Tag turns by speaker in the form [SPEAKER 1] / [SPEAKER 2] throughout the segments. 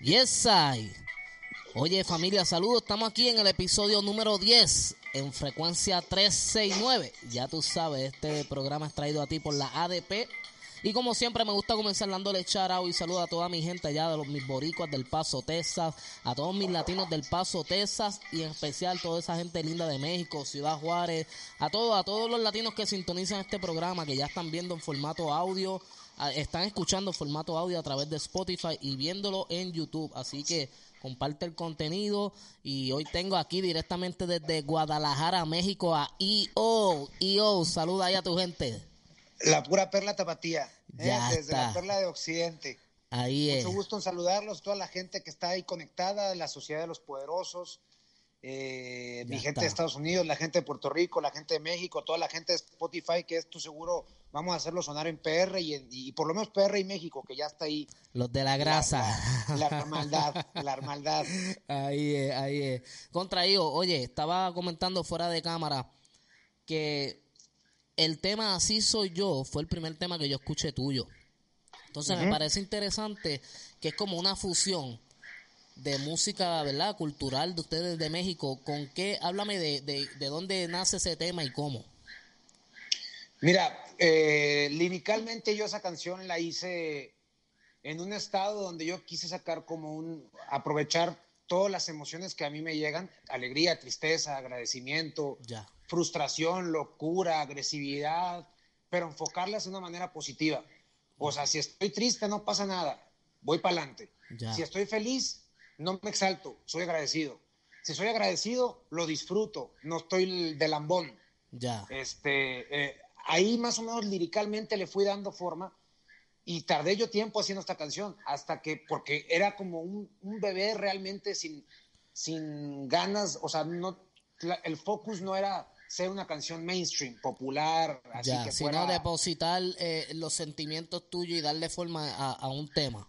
[SPEAKER 1] Yes, I. Oye, familia, saludos. Estamos aquí en el episodio número 10 en frecuencia 369. Ya tú sabes, este programa es traído a ti por la ADP. Y como siempre, me gusta comenzar dándole charao y saludo a toda mi gente allá de los mis boricuas del Paso, Texas, a todos mis latinos del Paso, Texas y en especial toda esa gente linda de México, Ciudad Juárez, a todos, a todos los latinos que sintonizan este programa, que ya están viendo en formato audio, están escuchando formato audio a través de Spotify y viéndolo en YouTube. Así que comparte el contenido y hoy tengo aquí directamente desde Guadalajara, México a EO. EO, saluda ahí a tu gente.
[SPEAKER 2] La pura perla tapatía, ¿eh? desde la perla de Occidente.
[SPEAKER 1] Ahí
[SPEAKER 2] Mucho gusto en saludarlos, toda la gente que está ahí conectada, la Sociedad de los Poderosos, eh, mi gente de Estados Unidos, la gente de Puerto Rico, la gente de México, toda la gente de Spotify, que esto seguro vamos a hacerlo sonar en PR y, y por lo menos PR y México, que ya está ahí.
[SPEAKER 1] Los de la grasa.
[SPEAKER 2] La, hermandad, la hermandad.
[SPEAKER 1] Ahí es, ahí es. Contraído, oye, estaba comentando fuera de cámara que el tema Así soy yo fue el primer tema que yo escuché tuyo. Entonces me parece interesante que es como una fusión de música, ¿verdad? Cultural de ustedes de México. ¿Con qué? Háblame de, de, dónde nace ese tema y cómo.
[SPEAKER 2] Mira, eh, liricalmente yo esa canción la hice en un estado donde yo quise sacar como un, aprovechar todas las emociones que a mí me llegan, alegría, tristeza, agradecimiento, ya frustración, locura, agresividad, pero enfocarlas de una manera positiva. O sea, si estoy triste, no pasa nada, voy para adelante. Si estoy feliz, no me exalto, soy agradecido. Si soy agradecido, lo disfruto, no estoy de lambón.
[SPEAKER 1] Ya.
[SPEAKER 2] Este, eh, ahí más o menos liricalmente le fui dando forma y tardé yo tiempo haciendo esta canción, hasta que, porque era como un, un bebé realmente sin, sin ganas, o sea, no, el focus no era ser una canción mainstream, popular, así que
[SPEAKER 1] sino depositar eh, los sentimientos tuyos y darle forma a, un tema.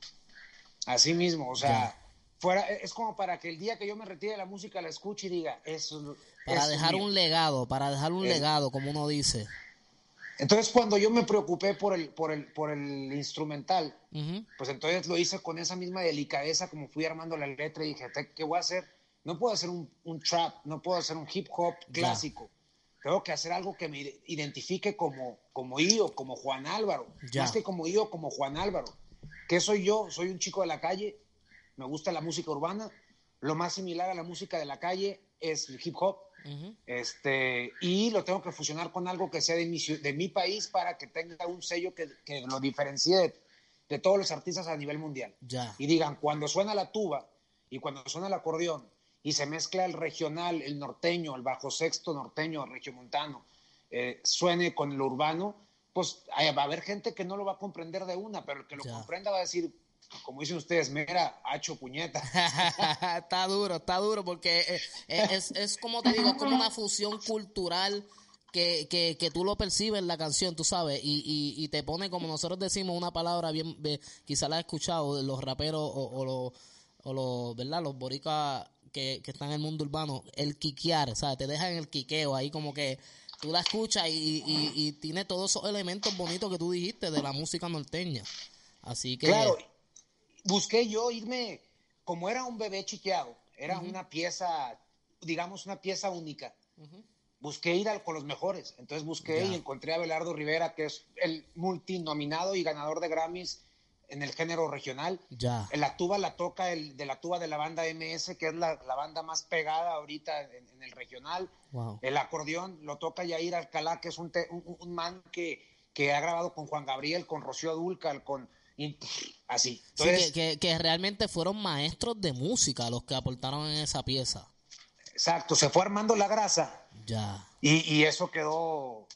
[SPEAKER 2] Así mismo, o sea, fuera es como para que el día que yo me retire la música la escuche y diga, eso
[SPEAKER 1] para dejar un legado, para dejar un legado, como uno dice.
[SPEAKER 2] Entonces, cuando yo me preocupé por el, por el, por el instrumental, pues entonces lo hice con esa misma delicadeza, como fui armando la letra y dije, ¿qué voy a hacer? No puedo hacer un, trap, no puedo hacer un hip hop clásico tengo que hacer algo que me identifique como, como yo, como Juan Álvaro. Más que como yo, como Juan Álvaro. ¿Qué soy yo? Soy un chico de la calle, me gusta la música urbana. Lo más similar a la música de la calle es el hip hop. este, y lo tengo que fusionar con algo que sea de mi, de mi país para que tenga un sello que, que lo diferencie de, todos los artistas a nivel mundial. Y digan, cuando suena la tuba y cuando suena el acordeón y se mezcla el regional, el norteño, el bajo sexto norteño, el regiomontano, eh, suene con lo urbano, pues va a haber gente que no lo va a comprender de una, pero el que lo comprenda va a decir, como dicen ustedes, mira, hacho puñeta.
[SPEAKER 1] está duro, está duro, porque eh, eh, es, es, como te digo, como una fusión cultural que, que, que, tú lo percibes en la canción, tú sabes, y, y, y, te pone, como nosotros decimos, una palabra bien, quizá la has escuchado, los raperos o, o los, o los, ¿verdad? Los boricas que, que está en el mundo urbano, el quiquear, sea, Te deja en el quiqueo, ahí como que tú la escuchas y, y, tiene todos esos elementos bonitos que tú dijiste de la música norteña. Así que...
[SPEAKER 2] Claro, busqué yo irme, como era un bebé chiqueado, era una pieza, digamos, una pieza única. Busqué ir con los mejores. Entonces busqué y encontré a Belardo Rivera, que es el multinominado y ganador de Grammys en el género regional.
[SPEAKER 1] Ya.
[SPEAKER 2] La tuba la toca el, de la tuba de la banda MS, que es la, banda más pegada ahorita en, el regional. El acordeón lo toca Yair Alcalá, que es un, un, man que, que ha grabado con Juan Gabriel, con Rocío Dúrcal, con... así.
[SPEAKER 1] que, que, realmente fueron maestros de música los que aportaron en esa pieza.
[SPEAKER 2] Exacto, se fue armando la grasa.
[SPEAKER 1] Ya.
[SPEAKER 2] Y, y eso quedó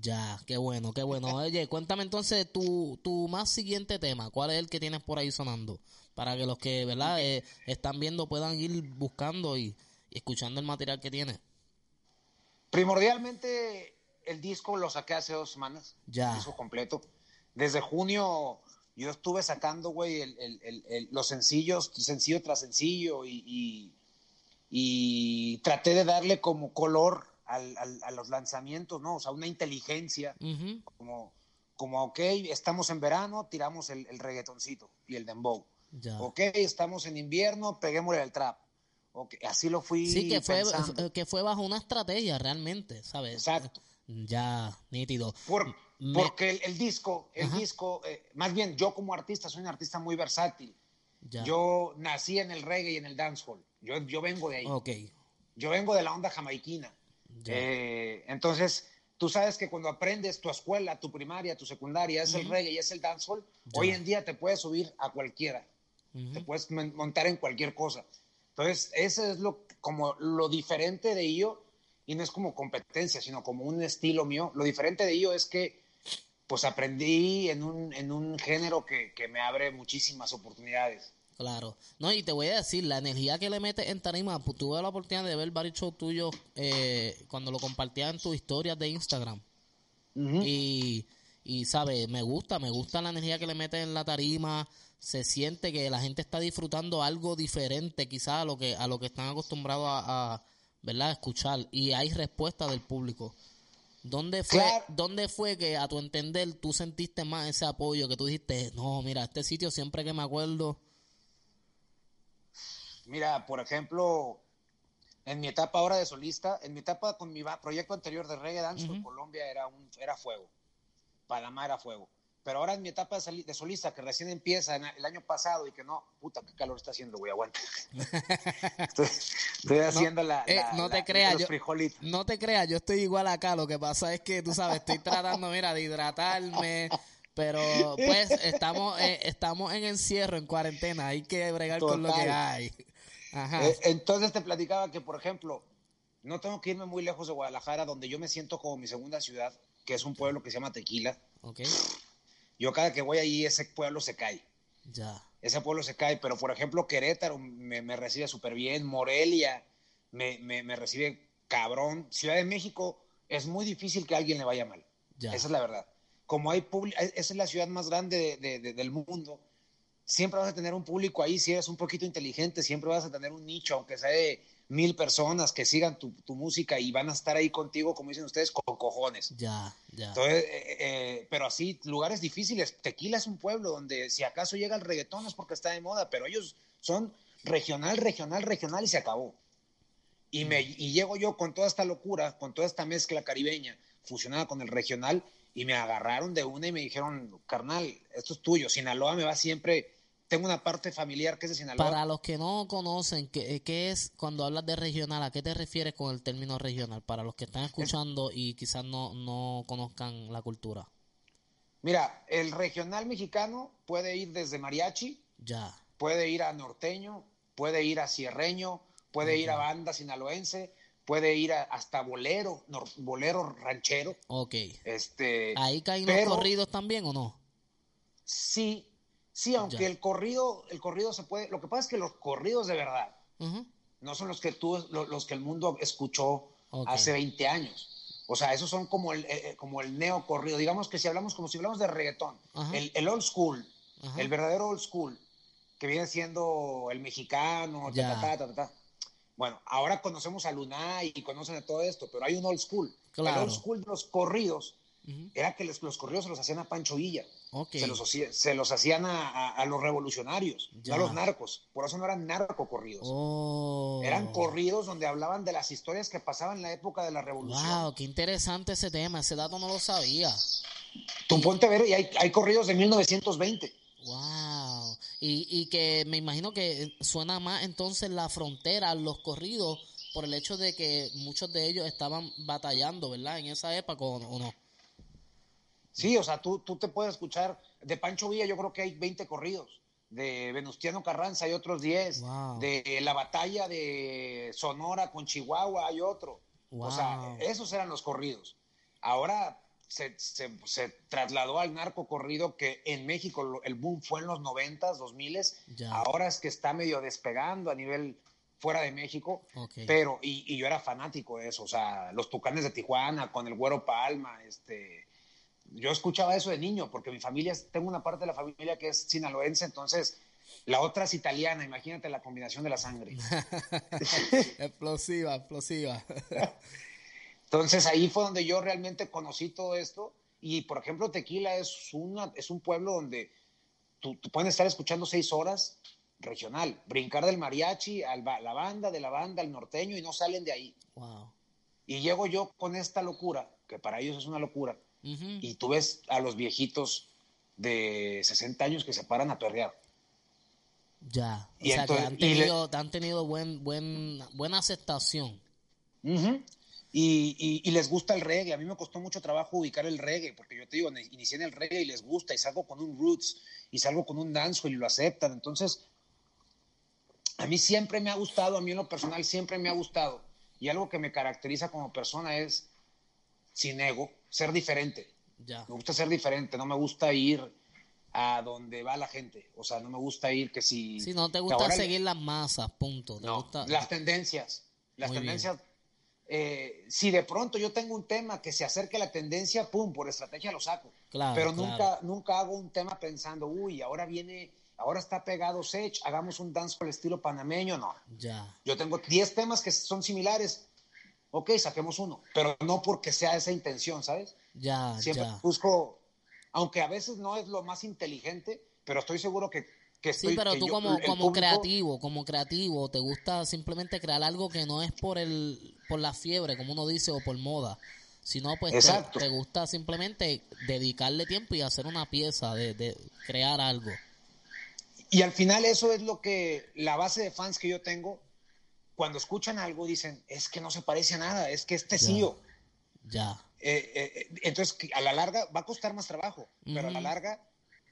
[SPEAKER 1] ya, qué bueno, qué bueno. Oye, cuéntame entonces tu, tu más siguiente tema. ¿Cuál es el que tienes por ahí sonando? Para que los que, ¿verdad? Eh, están viendo puedan ir buscando y, escuchando el material que tiene.
[SPEAKER 2] Primordialmente, el disco lo saqué hace dos semanas.
[SPEAKER 1] Ya.
[SPEAKER 2] El disco completo. Desde junio yo estuve sacando, güey, los sencillos, sencillo tras sencillo y, y traté de darle como color a los lanzamientos, ¿no? O sea, una inteligencia, como, como, ok, estamos en verano, tiramos el, reggaetoncito y el dembow. Ok, estamos en invierno, peguémosle el trap. Okay, así lo fui
[SPEAKER 1] Sí, que fue, que fue bajo una estrategia realmente, ¿sabes?
[SPEAKER 2] Exacto.
[SPEAKER 1] Ya, nítido.
[SPEAKER 2] Porque el, disco, el disco, eh, más bien yo como artista soy un artista muy versátil. Yo nací en el reggae y en el dancehall. Yo, yo vengo de ahí.
[SPEAKER 1] Okay.
[SPEAKER 2] Yo vengo de la onda jamaiquina. Eh, entonces, tú sabes que cuando aprendes tu escuela, tu primaria, tu secundaria, es el reggae y es el dancehall, hoy en día te puedes subir a cualquiera. Te puedes montar en cualquier cosa. Entonces, ese es lo, como lo diferente de ello, y no es como competencia, sino como un estilo mío. Lo diferente de ello es que pues aprendí en un, en un género que, que me abre muchísimas oportunidades.
[SPEAKER 1] Claro. No, y te voy a decir, la energía que le metes en tarima, pues, tuve la oportunidad de ver varios shows tuyos eh, cuando lo compartías en tus historias de Instagram. Y, y, ¿sabes? Me gusta, me gusta la energía que le metes en la tarima. Se siente que la gente está disfrutando algo diferente quizás a lo que, a lo que están acostumbrados a, a ¿verdad? escuchar. Y hay respuesta del público. ¿Dónde fue, ¿Dónde fue que a tu entender tú sentiste más ese apoyo que tú dijiste, no, mira, este sitio siempre que me acuerdo
[SPEAKER 2] Mira, por ejemplo, en mi etapa ahora de solista, en mi etapa con mi proyecto anterior de reggae dance Colombia era un era fuego. Panamá era fuego. Pero ahora en mi etapa de solista, que recién empieza el año pasado y que no, puta, qué calor está haciendo, güey, aguanta. estoy, haciendo la,
[SPEAKER 1] eh, no te creas,
[SPEAKER 2] yo,
[SPEAKER 1] No te creas, yo estoy igual acá. Lo que pasa es que, tú sabes, estoy tratando, mira, de hidratarme, pero pues estamos, eh, estamos en encierro, en cuarentena, hay que bregar con lo que hay.
[SPEAKER 2] Eh, entonces te platicaba que, por ejemplo, no tengo que irme muy lejos de Guadalajara, donde yo me siento como mi segunda ciudad, que es un pueblo que se llama Tequila. Yo cada que voy ahí, ese pueblo se cae.
[SPEAKER 1] Ya.
[SPEAKER 2] Ese pueblo se cae, pero por ejemplo, Querétaro me, recibe súper bien, Morelia me, recibe cabrón. Ciudad de México es muy difícil que a alguien le vaya mal. Esa es la verdad. Como hay esa es la ciudad más grande del mundo, siempre vas a tener un público ahí, si eres un poquito inteligente, siempre vas a tener un nicho, aunque sea de mil personas que sigan tu, música y van a estar ahí contigo, como dicen ustedes, con cojones.
[SPEAKER 1] Ya, ya.
[SPEAKER 2] Entonces, eh, eh, pero así, lugares difíciles. Tequila es un pueblo donde si acaso llega el reggaetón es porque está de moda, pero ellos son regional, regional, regional y se acabó. Y, me, y llego yo con toda esta locura, con toda esta mezcla caribeña fusionada con el regional y me agarraron de una y me dijeron, carnal, esto es tuyo, Sinaloa me va siempre tengo una parte familiar que es de Sinaloa.
[SPEAKER 1] Para los que no conocen, ¿qué, ¿qué, es cuando hablas de regional? ¿A qué te refieres con el término regional? Para los que están escuchando y quizás no, no conozcan la cultura.
[SPEAKER 2] Mira, el regional mexicano puede ir desde mariachi,
[SPEAKER 1] ya.
[SPEAKER 2] puede ir a norteño, puede ir a sierreño, puede ir a banda sinaloense, puede ir hasta bolero, bolero ranchero.
[SPEAKER 1] Ok.
[SPEAKER 2] Este,
[SPEAKER 1] ¿Ahí caen los corridos también o no?
[SPEAKER 2] Sí, Sí, aunque el corrido, el corrido se puede. Lo que pasa es que los corridos de verdad no son los que tú, los, que el mundo escuchó hace 20 años. O sea, esos son como el, eh, como el neocorrido. Digamos que si hablamos, como si hablamos de reggaetón, el, old school, el verdadero old school, que viene siendo el mexicano, bueno, ahora conocemos a Luna y conocen de todo esto, pero hay un old school. El old school de los corridos era que los corridos se los hacían a Pancho Villa. Se, los, se los hacían a, los revolucionarios, no a los narcos. Por eso no eran narcocorridos.
[SPEAKER 1] Oh.
[SPEAKER 2] Eran corridos donde hablaban de las historias que pasaban en la época de la revolución.
[SPEAKER 1] ¡Wow! ¡Qué interesante ese tema! Ese dato no lo sabía.
[SPEAKER 2] Tú ponte a ver, y hay, hay corridos de 1920.
[SPEAKER 1] ¡Wow! Y, y que me imagino que suena más entonces la frontera, los corridos, por el hecho de que muchos de ellos estaban batallando, ¿verdad? En esa época, ¿o no?
[SPEAKER 2] Sí, o sea, tú, tú te puedes escuchar, de Pancho Villa yo creo que hay 20 corridos, de Venustiano Carranza hay otros 10, de la batalla de Sonora con Chihuahua hay otro. O sea, esos eran los corridos. Ahora se, se, trasladó al narco corrido que en México el boom fue en los 90, 2000, ahora es que está medio despegando a nivel fuera de México, pero y, y, yo era fanático de eso, o sea, los Tucanes de Tijuana con el Güero Palma, este yo escuchaba eso de niño, porque mi familia, tengo una parte de la familia que es sinaloense, entonces la otra es italiana, imagínate la combinación de la sangre.
[SPEAKER 1] explosiva, explosiva.
[SPEAKER 2] entonces ahí fue donde yo realmente conocí todo esto y por ejemplo Tequila es, una, es un pueblo donde tú, tú puedes estar escuchando seis horas regional, brincar del mariachi a la banda, de la banda al norteño y no salen de ahí. Y llego yo con esta locura, que para ellos es una locura, y tú ves a los viejitos de 60 años que se paran a perrear.
[SPEAKER 1] Ya, o sea, que han tenido, han tenido buen, buen, buena aceptación.
[SPEAKER 2] y, y, les gusta el reggae. A mí me costó mucho trabajo ubicar el reggae, porque yo te digo, inicié en el reggae y les gusta, y salgo con un roots, y salgo con un dancehall y lo aceptan. Entonces, a mí siempre me ha gustado, a mí en lo personal siempre me ha gustado, y algo que me caracteriza como persona es, sin ego, ser diferente. Ya. Me gusta ser diferente, no me gusta ir a donde va la gente, o sea, no me gusta ir que si...
[SPEAKER 1] Si no te gusta seguir las masas, punto.
[SPEAKER 2] no, las tendencias, las tendencias... Eh, si de pronto yo tengo un tema que se acerque a la tendencia, pum, por estrategia lo saco. Claro, Pero nunca, nunca hago un tema pensando, uy, ahora viene ahora está pegado Sech, hagamos un dance por el estilo panameño, no. Ya. Yo tengo 10 temas que son similares, ok, saquemos uno, pero no porque sea esa intención, ¿sabes?
[SPEAKER 1] Ya,
[SPEAKER 2] Siempre busco, aunque a veces no es lo más inteligente, pero estoy seguro que, que estoy,
[SPEAKER 1] Sí, pero tú como, como creativo, como creativo, te gusta simplemente crear algo que no es por, el, por la fiebre, como uno dice, o por moda, sino pues te, te, gusta simplemente dedicarle tiempo y hacer una pieza, de, de crear algo.
[SPEAKER 2] Y al final eso es lo que la base de fans que yo tengo, cuando escuchan algo dicen, es que no se parece a nada, es que este es yo.
[SPEAKER 1] Ya.
[SPEAKER 2] Eh, eh, entonces, a la larga va a costar más trabajo, pero a la larga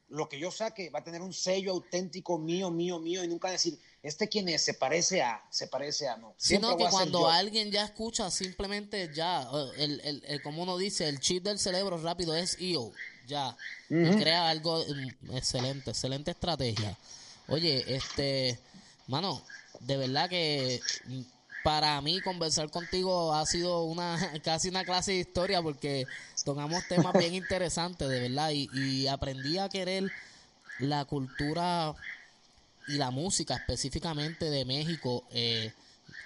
[SPEAKER 2] lo que yo saque va a tener un sello auténtico mío, mío, mío, y nunca decir, este quién es, se parece a, se parece a, no.
[SPEAKER 1] Sino que cuando alguien ya escucha, simplemente ya, el, el, el, como uno dice, el chip del cerebro rápido es yo ya. crea algo mm, excelente, excelente estrategia. Oye, este, mano, de verdad que mm, para mí conversar contigo ha sido una casi una clase de historia porque tocamos temas bien interesantes, de verdad, y, aprendí a querer la cultura y la música específicamente de México. Eh,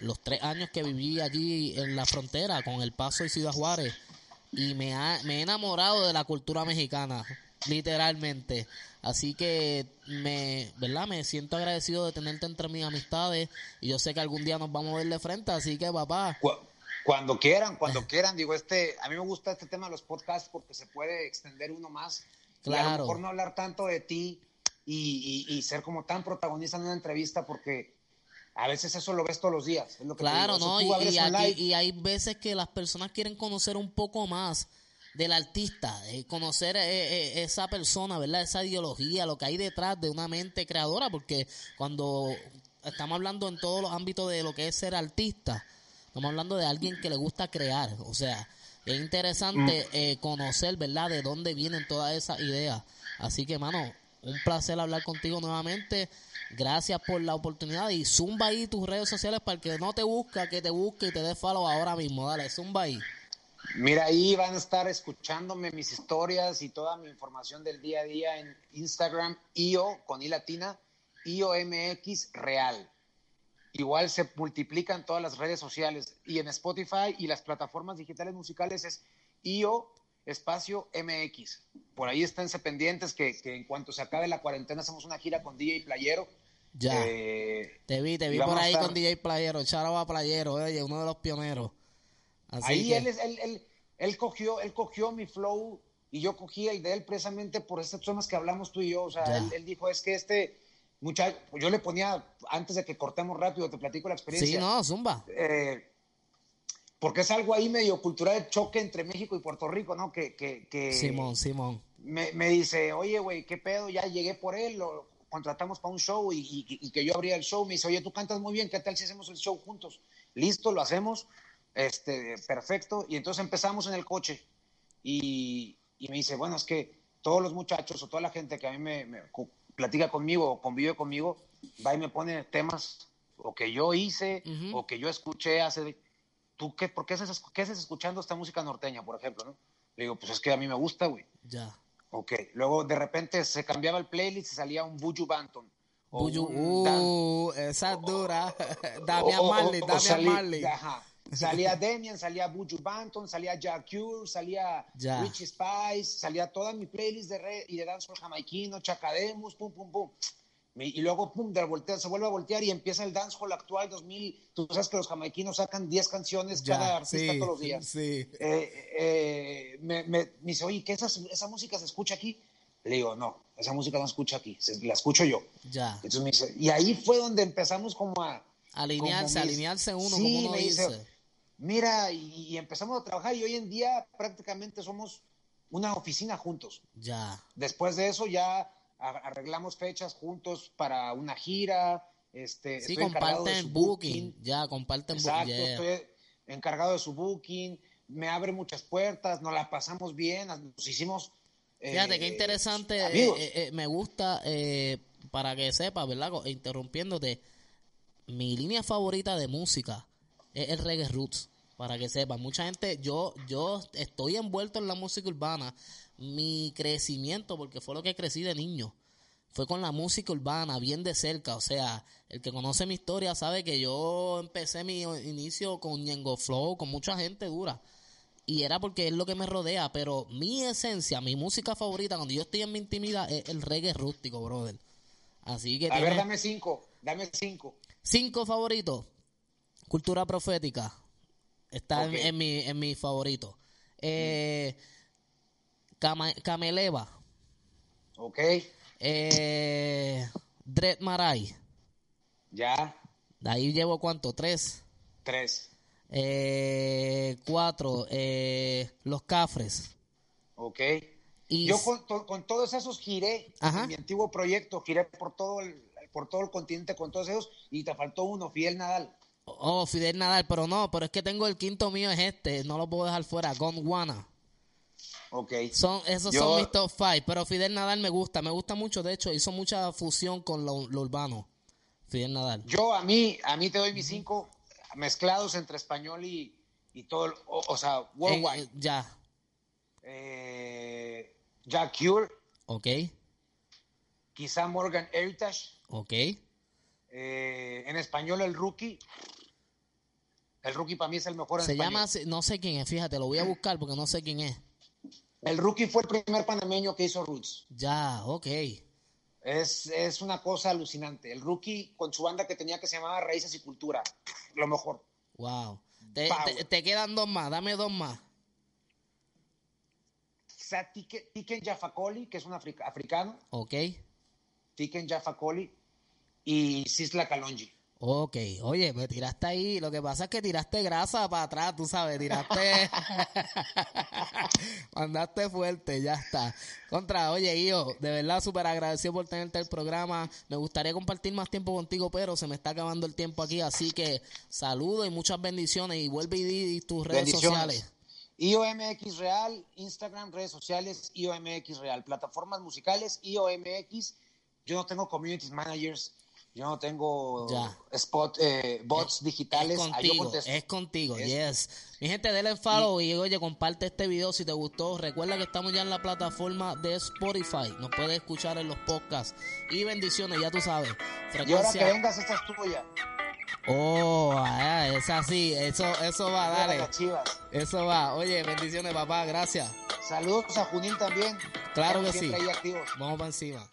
[SPEAKER 1] los tres años que viví allí en la frontera con El Paso y Ciudad Juárez y me, me he enamorado de la cultura mexicana, literalmente. Así que me, ¿verdad? Me siento agradecido de tenerte entre mis amistades y yo sé que algún día nos vamos a ver de frente, así que papá.
[SPEAKER 2] Cuando quieran, cuando quieran, digo, este, a mí me gusta este tema de los podcasts porque se puede extender uno más. Claro. Y a lo mejor no hablar tanto de ti y, y ser como tan protagonista en una entrevista porque a veces eso lo ves todos los días.
[SPEAKER 1] claro, ¿no? Y, hay veces que las personas quieren conocer un poco más del artista, eh, conocer eh, eh, esa persona, ¿verdad? Esa ideología, lo que hay detrás de una mente creadora, porque cuando estamos hablando en todos los ámbitos de lo que es ser artista, estamos hablando de alguien que le gusta crear, o sea, es interesante mm. conocer, ¿verdad?, de dónde vienen todas esas ideas. Así que, mano, un placer hablar contigo nuevamente. Gracias por la oportunidad y zumba ahí tus redes sociales para el que no te busca, que te busque y te dé follow ahora mismo. Dale, zumba ahí.
[SPEAKER 2] Mira, ahí van a estar escuchándome mis historias y toda mi información del día a día en Instagram, IO con I latina, IOMX Real. Igual se multiplican todas las redes sociales y en Spotify y las plataformas digitales musicales es IO espacio MX. Por ahí esténse pendientes que, que en cuanto se acabe la cuarentena hacemos una gira con DJ Playero
[SPEAKER 1] ya. Eh, te vi, te vi por ahí con DJ Playero, Charaba Playero, oye, uno de los pioneros.
[SPEAKER 2] Ahí él, él, él, cogió, él cogió mi flow y yo cogí el de él precisamente por estas zonas que hablamos tú y yo. O sea, él, dijo, es que este muchacho, yo le ponía, antes de que cortemos rápido, te platico la experiencia.
[SPEAKER 1] Sí, no, zumba.
[SPEAKER 2] Eh, porque es algo ahí medio cultural de choque entre México y Puerto Rico, ¿no? Que, que, que
[SPEAKER 1] Simón, Simón.
[SPEAKER 2] Me, me dice, oye, güey, ¿qué pedo? Ya llegué por él, lo, contratamos para un show y, que yo abría el show, me dice, oye, tú cantas muy bien, ¿qué tal si hacemos el show juntos? Listo, lo hacemos, este, perfecto. Y entonces empezamos en el coche y, me dice, bueno, es que todos los muchachos o toda la gente que a mí me, platica conmigo o convive conmigo, va y me pone temas o que yo hice o que yo escuché hace... ¿Tú qué, por qué qué escuchando esta música norteña, por ejemplo? ¿no? Le digo, pues es que a mí me gusta, güey.
[SPEAKER 1] Ya.
[SPEAKER 2] Ok, luego de repente se cambiaba el playlist y salía un Buju Banton.
[SPEAKER 1] Buju, uh, esa es dura. Damian Marley, Damian Marley.
[SPEAKER 2] Ajá. Salía Demian, salía Buju Banton, salía Jack Cure, salía Richie Spice, salía toda mi playlist de red y de dancehall jamaiquino, Chacademus, pum, pum, pum. Y luego, pum, de voltea, se vuelve a voltear y empieza el dancehall actual 2000. Tú sabes que los jamaiquinos sacan 10 canciones cada artista todos los días.
[SPEAKER 1] Sí.
[SPEAKER 2] Eh, eh, me, me, dice, oye, ¿qué esa, esa música se escucha aquí? Le digo, no, esa música no se escucha aquí, la escucho yo.
[SPEAKER 1] Ya.
[SPEAKER 2] Entonces me dice, y ahí fue donde empezamos como a...
[SPEAKER 1] Alinearse, alinearse uno, como uno dice.
[SPEAKER 2] Mira, y, empezamos a trabajar y hoy en día prácticamente somos una oficina juntos.
[SPEAKER 1] Ya.
[SPEAKER 2] Después de eso ya arreglamos fechas juntos para una gira. Este,
[SPEAKER 1] sí, comparten booking. Ya, comparten
[SPEAKER 2] booking. estoy encargado de su booking. Me abre muchas puertas, nos la pasamos bien, nos hicimos
[SPEAKER 1] Fíjate qué eh, interesante, eh, eh, me gusta, para que sepas, ¿verdad? Interrumpiéndote, mi línea favorita de música es el reggae roots, para que sepas. Mucha gente, yo, yo estoy envuelto en la música urbana, mi crecimiento, porque fue lo que crecí de niño, fue con la música urbana, bien de cerca, o sea, el que conoce mi historia sabe que yo empecé mi inicio con Ñengo Flow, con mucha gente dura y era porque es lo que me rodea, pero mi esencia, mi música favorita cuando yo estoy en mi intimidad es el reggae rústico, brother. Así que...
[SPEAKER 2] A ver, dame cinco, dame cinco.
[SPEAKER 1] Cinco favoritos. Cultura profética. Está en, mi, en mi favorito. Eh, Cameleva.
[SPEAKER 2] Ok.
[SPEAKER 1] Eh, Dread Marai.
[SPEAKER 2] Ya.
[SPEAKER 1] De ahí llevo cuánto, tres.
[SPEAKER 2] Tres.
[SPEAKER 1] Eh, cuatro, eh, los Cafres.
[SPEAKER 2] Ok. Y Yo con, todos esos giré en mi antiguo proyecto, giré por todo el, por todo el continente con todos esos y te faltó uno, Fidel Nadal.
[SPEAKER 1] Oh, Fidel Nadal, pero no, pero es que tengo el quinto mío, es este, no lo puedo dejar fuera, Gondwana.
[SPEAKER 2] Ok.
[SPEAKER 1] Son, esos son mis top five, pero Fidel Nadal me gusta, me gusta mucho, de hecho, hizo mucha fusión con lo, urbano. Fidel Nadal.
[SPEAKER 2] Yo a mí, a mí te doy mis cinco, mezclados entre español y, y todo, o, sea, worldwide.
[SPEAKER 1] Ya.
[SPEAKER 2] Eh, Jack Cure.
[SPEAKER 1] Ok.
[SPEAKER 2] Quizá Morgan Heritage.
[SPEAKER 1] Ok.
[SPEAKER 2] Eh, en español, el rookie. El rookie para mí es el mejor en
[SPEAKER 1] Se llama, no sé quién es, fíjate, lo voy a buscar porque no sé quién es.
[SPEAKER 2] El rookie fue el primer panameño que hizo Roots.
[SPEAKER 1] Ya, ok.
[SPEAKER 2] Es, es, una cosa alucinante. El rookie con su banda que tenía que se llamaba Raíces y Cultura. Lo mejor.
[SPEAKER 1] Wow. Te, quedan dos más. Dame dos más.
[SPEAKER 2] Tiken Jafakoli, que es un africano.
[SPEAKER 1] Ok.
[SPEAKER 2] Tiken Jafakoli y Sisla Kalonji.
[SPEAKER 1] Ok, oye, me tiraste ahí. Lo que pasa es que tiraste grasa para atrás, tú sabes, tiraste. Mandaste fuerte, ya está. Contra, oye, yo, de verdad súper agradecido por tenerte el programa. Me gustaría compartir más tiempo contigo, pero se me está acabando el tiempo aquí. Así que saludos y muchas bendiciones. Y vuelve y di tus redes sociales.
[SPEAKER 2] IOMX Real, Instagram, redes sociales, IOMX Real, plataformas musicales, IOMX. Yo no tengo community managers yo no tengo spot, eh, bots digitales.
[SPEAKER 1] Es contigo, es contigo, yes. Mi gente, denle follow y, oye, comparte este video si te gustó. Recuerda que estamos ya en la plataforma de Spotify. Nos puedes escuchar en los podcasts. Y bendiciones, ya tú sabes.
[SPEAKER 2] Y ahora que vengas, esta es tuya.
[SPEAKER 1] Oh, ah, es así. Eso, eso va, dale. Eso va. Oye, bendiciones, papá. Gracias.
[SPEAKER 2] Saludos a Junín también.
[SPEAKER 1] Claro que sí. Vamos para encima.